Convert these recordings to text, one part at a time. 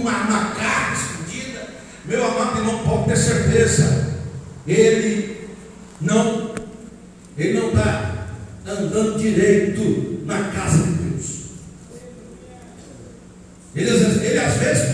uma, uma carta escondida, meu amado irmão pode ter certeza, ele não, ele não está andando direito na casa de Deus. Ele, ele às vezes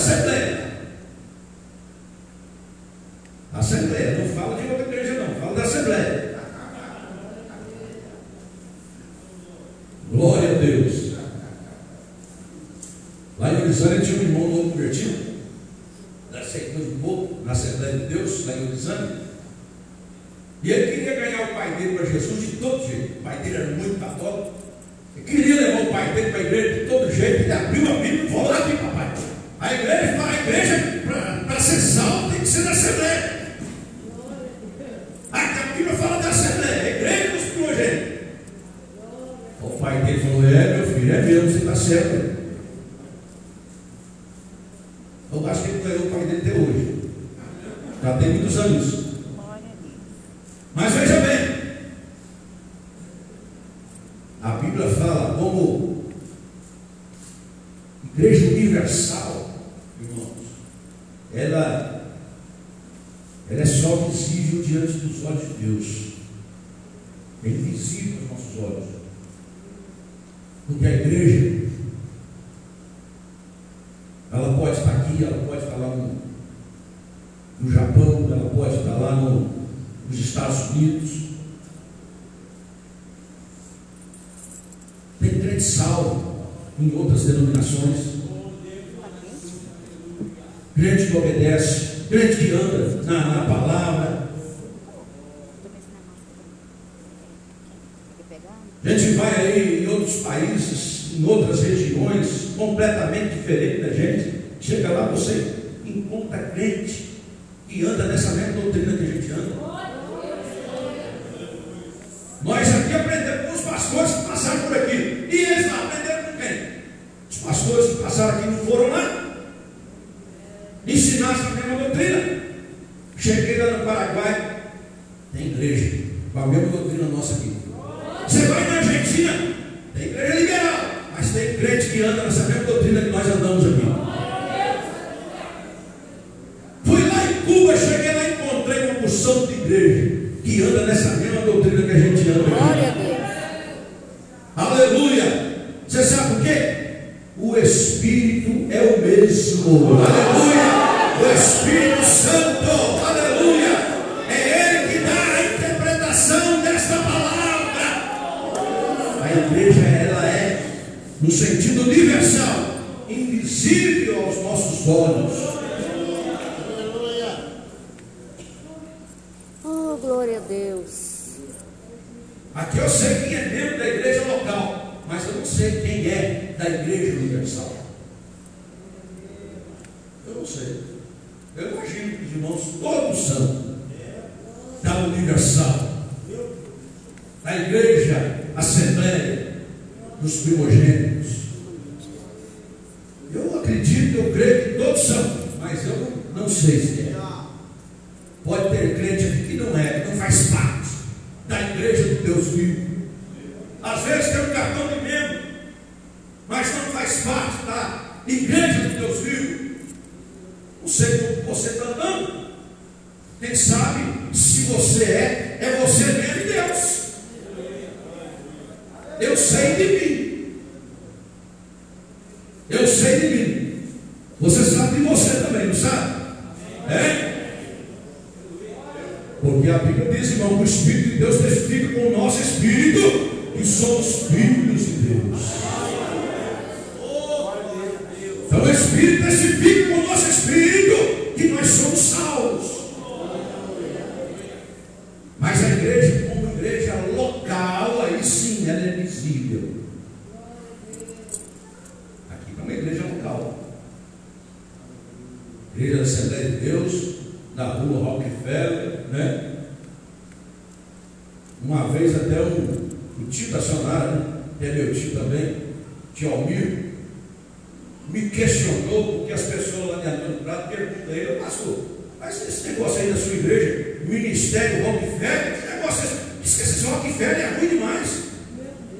Assembleia. Assembleia, não fala de outra igreja, não, fala da Assembleia. Glória a Deus. Lá em Orizânia tinha um irmão novo convertido, da de na Assembleia de Deus, lá em Orizânia. E ele queria ganhar o pai dele para Jesus de todo jeito. O pai dele era muito católico. Ele queria levar o pai dele para a igreja de todo jeito. Ele abriu a Bíblia e falou: Bíblia fala como igreja universal, irmãos, ela, ela é só visível diante dos olhos de Deus. É invisível aos nossos olhos. Porque a igreja em outras denominações. Crente que obedece, crente que anda na, na palavra. A gente vai aí em outros países, em outras regiões, completamente diferente da gente. Chega lá, você encontra é crente que anda nessa mesma doutrina que a gente anda. A igreja ela é, no sentido universal, invisível aos nossos olhos. Oh, glória a Deus. Aqui eu sei quem é membro da igreja local, mas eu não sei quem é da igreja universal. Eu não sei. Eu imagino que os irmãos todos são. dos primogênitos. Eu acredito, eu creio que todos são, mas eu não, sei se é. Pode ter crente aqui que não é, que não faz parte da igreja do Deus vivo. Às vezes tem um cartão de membro, mas não faz parte da igreja do Deus vivo. Não sei como você está andando. Quem sabe se você é, é de Almir, me questionou, porque as pessoas lá de Antônio Prado perguntam a ele, pastor, mas esse negócio aí da sua igreja, ministério Rockefeller, esse negócio, esse, esse Rockefeller é ruim demais.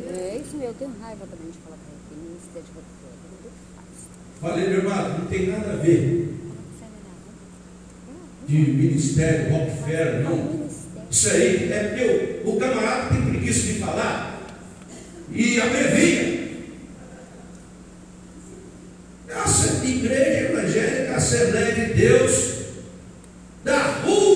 É isso mesmo, eu tenho raiva também de falar para ele, ministério de Rockefeller, é Falei, meu irmão, não tem nada a ver de ministério Rockefeller, não. Isso aí é meu. O camarada tem preguiça de falar e abreviam. igreja evangélica Assembleia de Deus da rua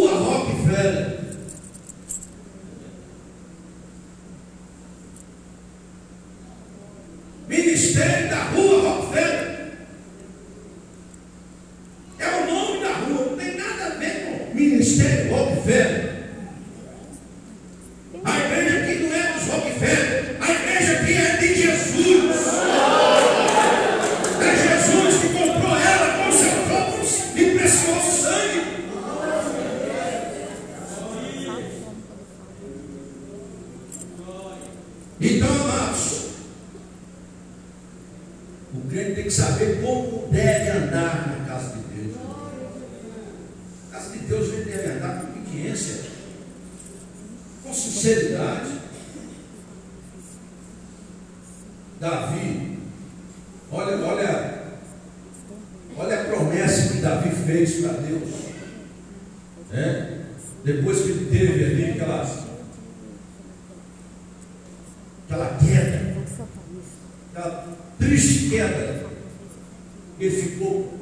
Ele ficou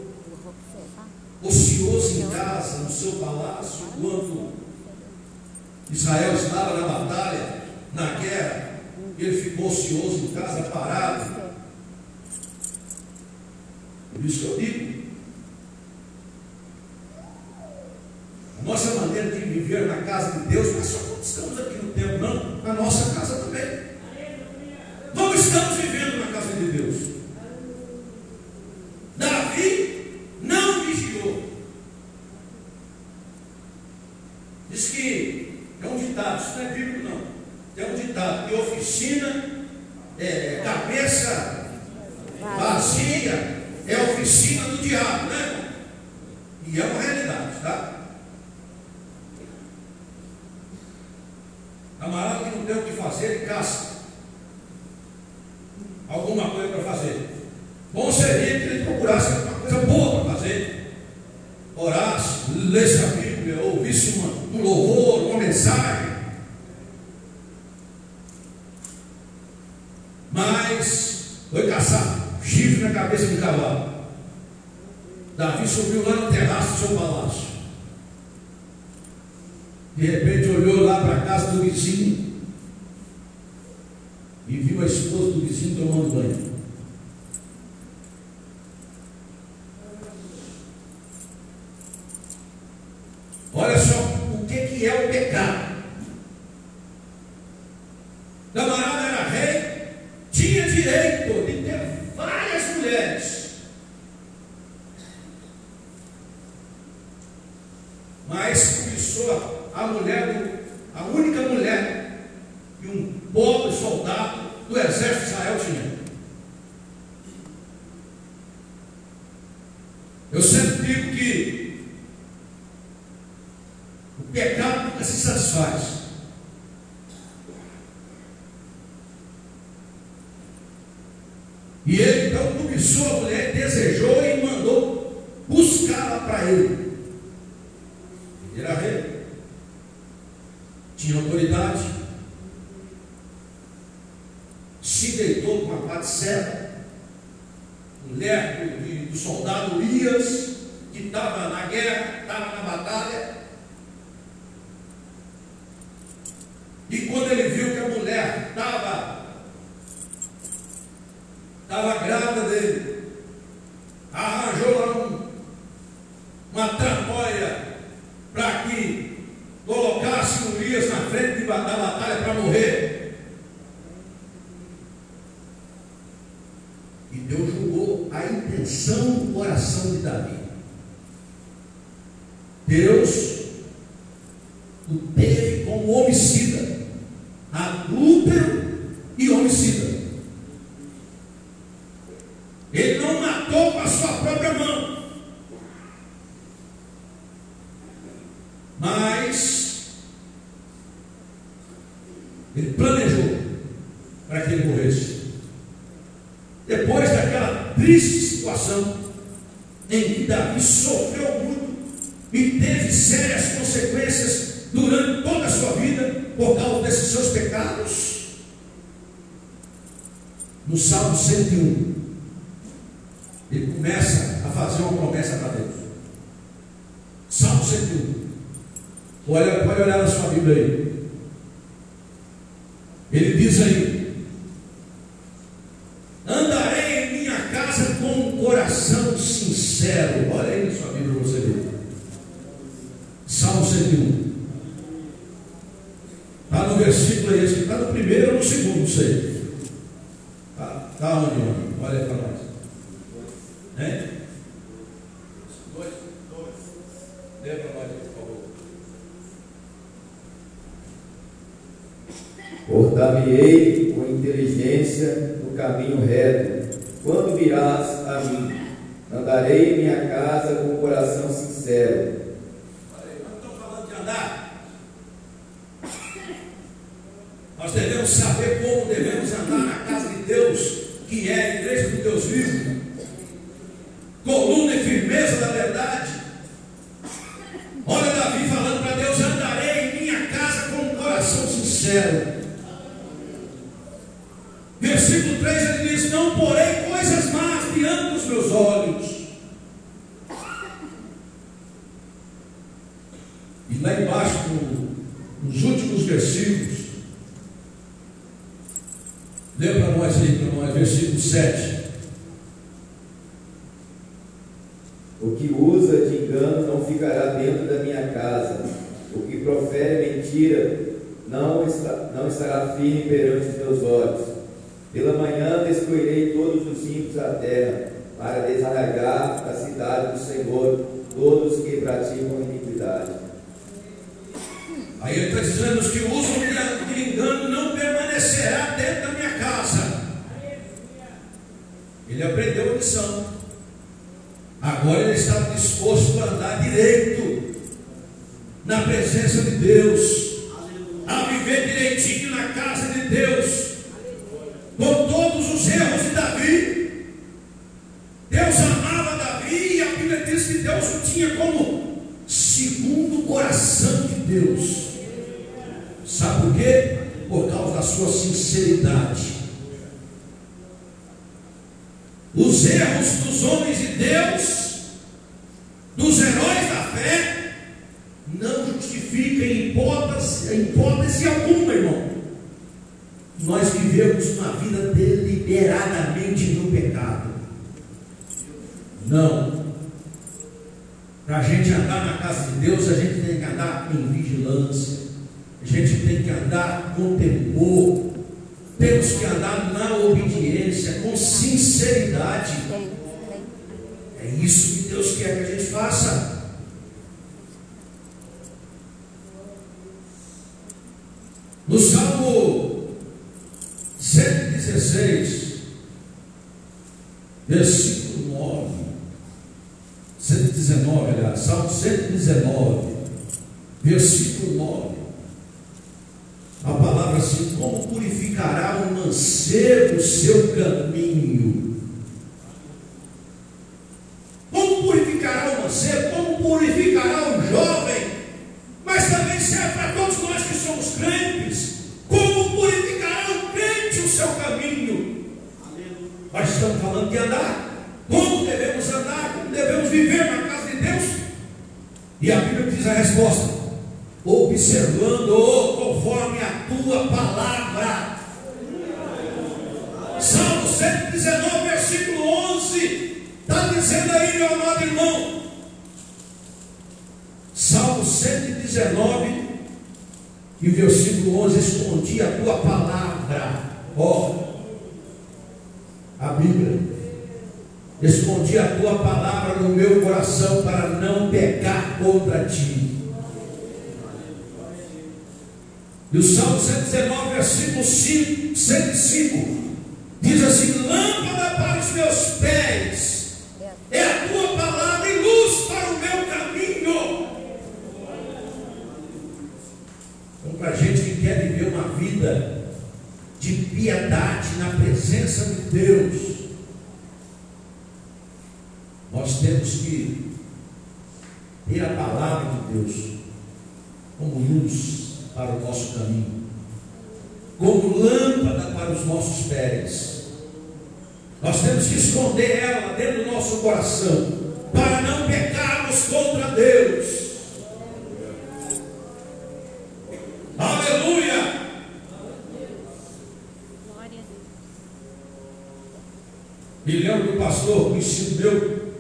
ocioso em casa, no seu palácio, quando Israel estava na batalha, na guerra. Ele ficou ocioso em casa, parado. Por isso que eu digo. A nossa maneira de viver na casa de Deus, nós só estamos aqui no tempo, não, na nossa casa não deu o que fazer, ele caça alguma coisa para fazer. Bom seria que ele procurasse mas cobiçou a mulher, a única mulher e um pobre soldado do exército de Israel tinha. estava grávida dele. consequências durante toda a sua vida por causa desses seus pecados? No Salmo 101, ele começa a fazer uma promessa para Deus. Salmo 101. Olha, pode olhar na sua Bíblia aí. Ele diz aí: Andarei em minha casa com um coração sincero primeiro ou no segundo, não sei. Tá, tá onde, Olha aí para nós. Né? Dois, dois. nós, por favor. Portar-me-ei com inteligência no caminho reto, quando virás a mim. Andarei em minha casa com o coração sincero devemos saber como devemos andar na casa de Deus, que é a igreja do Deus vivo, não, está, não estará firme perante os meus olhos. Pela manhã destruirei todos os ímpios da terra, para desarragar da cidade do Senhor todos que praticam iniquidade. Aí ele está dizendo: os que usam de engano não permanecerá dentro da minha casa. Ele aprendeu a lição. Agora ele está disposto a andar direito na presença de Deus viver direitinho na casa de Deus. Deus, em hipótese alguma, irmão, nós vivemos uma vida deliberadamente no pecado. Não. Para a gente andar na casa de Deus, a gente tem que andar em vigilância, a gente tem que andar com temor, temos que andar na obediência, com sinceridade. É isso que Deus quer que a gente faça. versículo 9, 119, aliás, Salmo 119, versículo 9. A palavra assim: Como purificará o um mancebo seu caminho? ti. E o Salmo 119, versículo 5, 105, diz assim: Lâmpada para os meus pés, é a tua palavra e luz para o meu caminho. Então, para a gente que quer viver uma vida de piedade na presença de Deus, nós temos que ter a palavra de Deus como luz para o nosso caminho, como lâmpada para os nossos pés. Nós temos que esconder ela dentro do nosso coração, para não pecarmos contra Deus. Aleluia! Me lembro do pastor, ensino meu,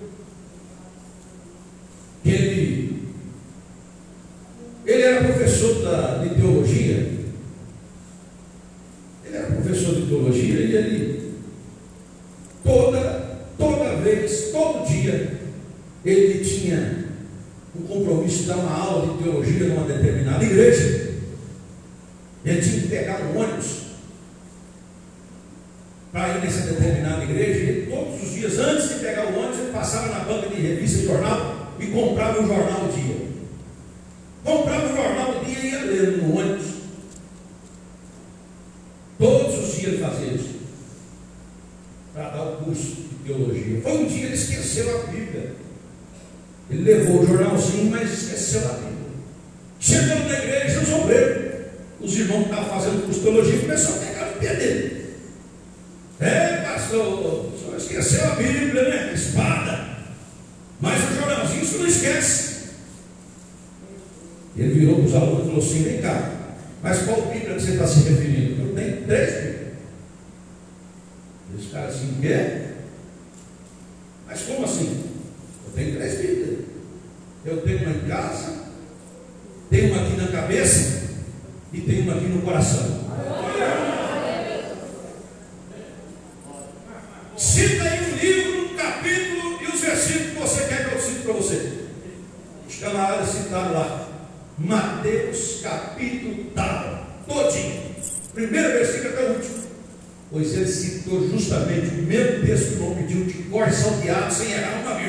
os irmãos que estavam fazendo custologia começaram a pegar no pé dele. É, pastor, só esqueceu a Bíblia, né? Espada. Mas o jornalzinho isso não esquece. Ele virou para os alunos e falou assim: vem cá, mas qual Bíblia que você está se referindo?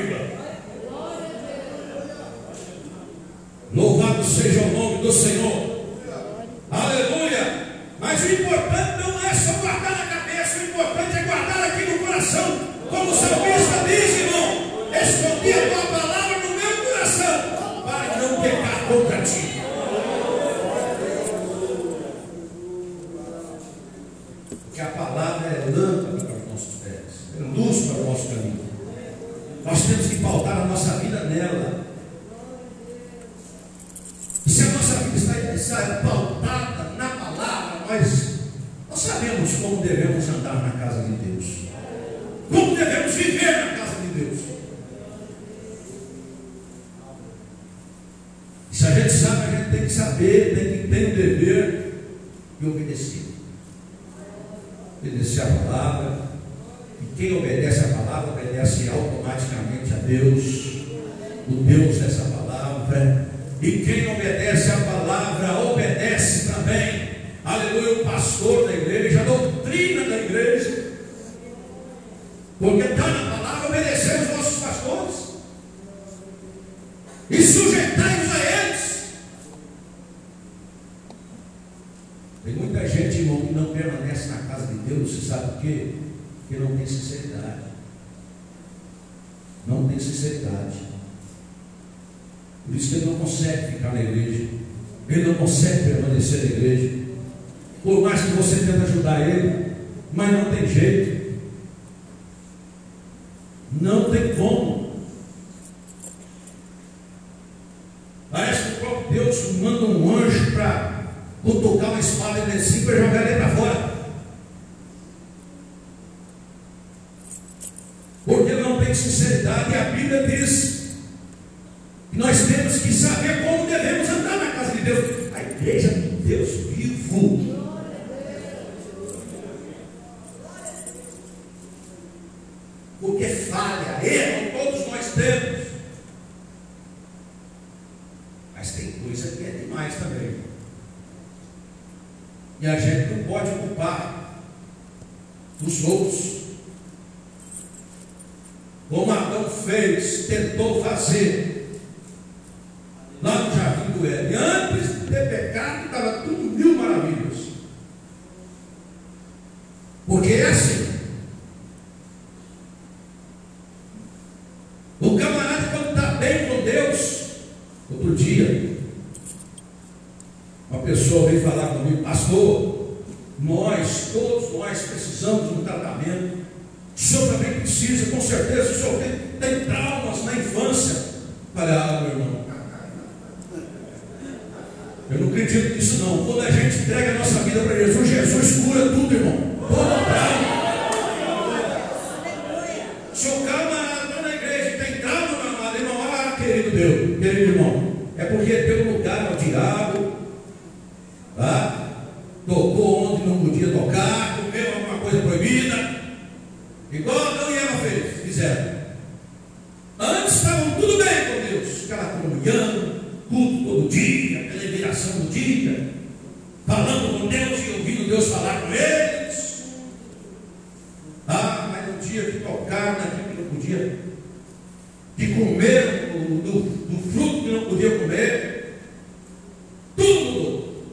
Bíblia. Louvado seja o nome do Senhor. obedecer a palavra. E quem obedece a palavra obedece automaticamente a Deus, o Deus dessa palavra. E quem obedece a palavra obedece também, aleluia, o pastor da igreja, a doutrina da igreja. Porque está na palavra obedecer Por isso que ele não consegue ficar na igreja. Ele não consegue permanecer na igreja. Por mais que você tente ajudar ele, mas não tem jeito. Não tem como. Parece que o próprio Deus manda um anjo para cutucar uma espada em assim si para jogar ele para fora. ouvir falar oração do dia, falando com Deus e ouvindo Deus falar com eles. Ah, mas no dia que tocaram naquilo que não podia, que comeram do, do, do fruto que não podia comer, tudo mudou.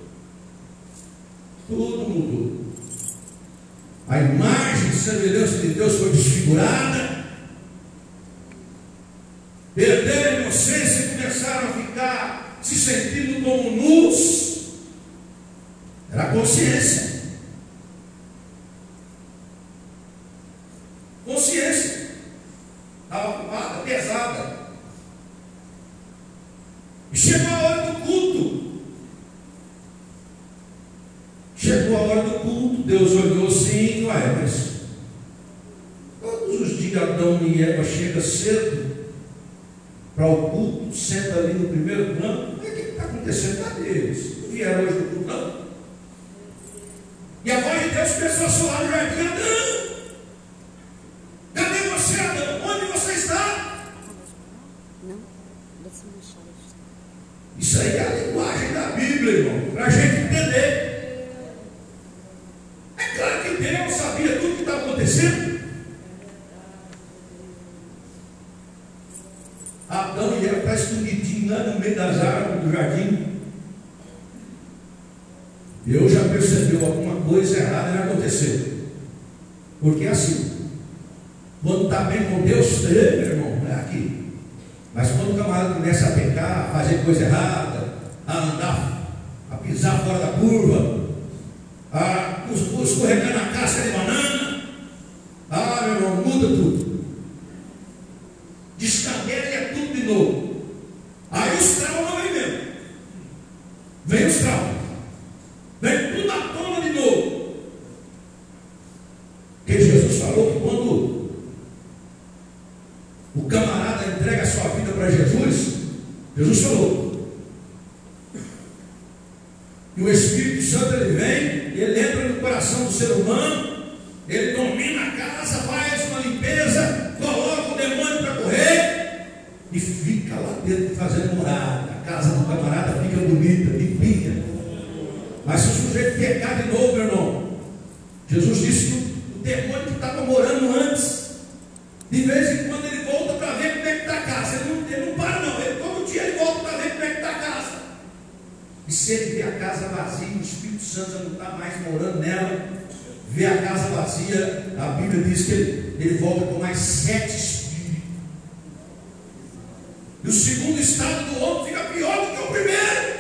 Tudo mudou. A imagem de Deus, de Deus foi desfigurada. chega cedo para o culto, senta ali no primeiro plano, o é que está acontecendo? Cadê eles? Não vieram hoje do culto, não. E a voz de Deus começou a soar no jardim, não! escorregar na casca de banana. Ah, meu irmão, muda tudo. Descarga se ele vê a casa vazia, o Espírito Santo já não está mais morando nela, vê a casa vazia, a Bíblia diz que ele, ele volta com mais sete espíritos. E o segundo estado do homem fica pior do que o primeiro.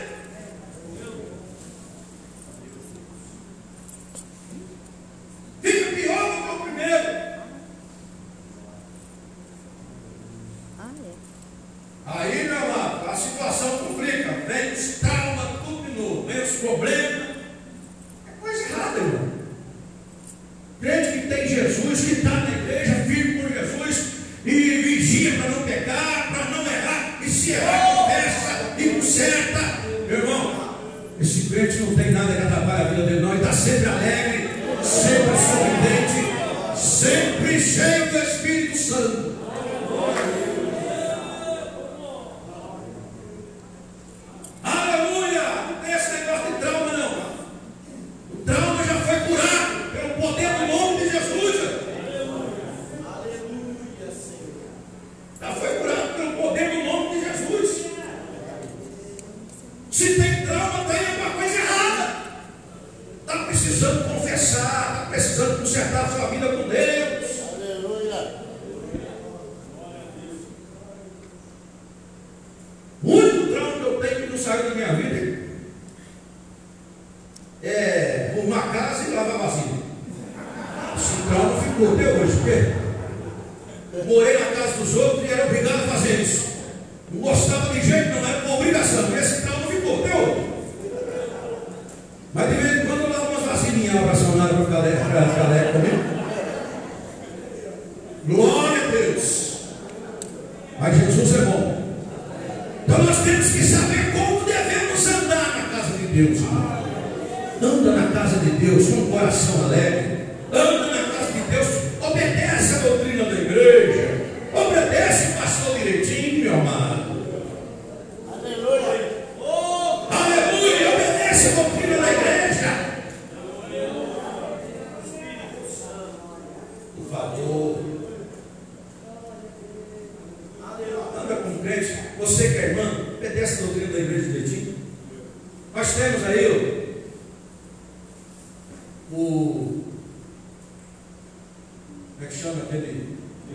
de Deus, com um coração alegre,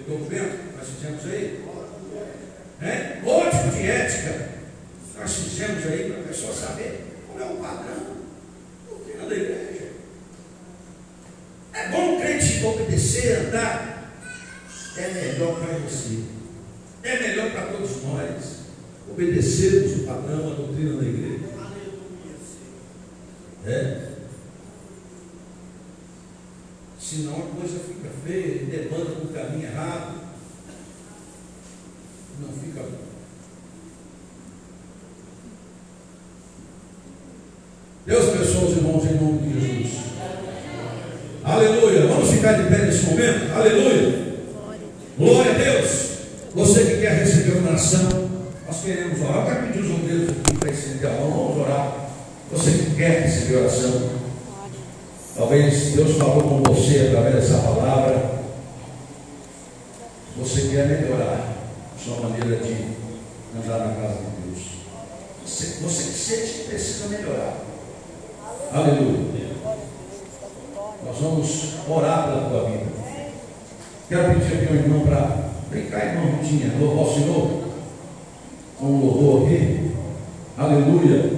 documento que nós fizemos aí. Né? Código de ética nós fizemos aí para a pessoa saber qual é o padrão doutrina da igreja. É bom o crente obedecer, andar. É melhor para você. É melhor para todos nós obedecermos o padrão, a doutrina da igreja. É. Senão a coisa fica feia, debanda para caminho errado. Não fica bom. Deus abençoe os irmãos em nome de Jesus. Aleluia. Vamos ficar de pé nesse momento? Aleluia. Glória a Deus. Você que quer receber uma oração, nós queremos orar. Eu quero pedir os obreiros aqui para estender a mão, vamos orar. Você que quer receber oração, Talvez Deus falou com você através dessa palavra. Você quer melhorar sua maneira de andar na casa de Deus. Você, você sente que precisa melhorar. Aleluia. Nós vamos orar pela tua vida. Quero pedir aqui ao irmão para brincar, irmão, tinha. Louvar o Senhor. Com um louvor aqui. Aleluia.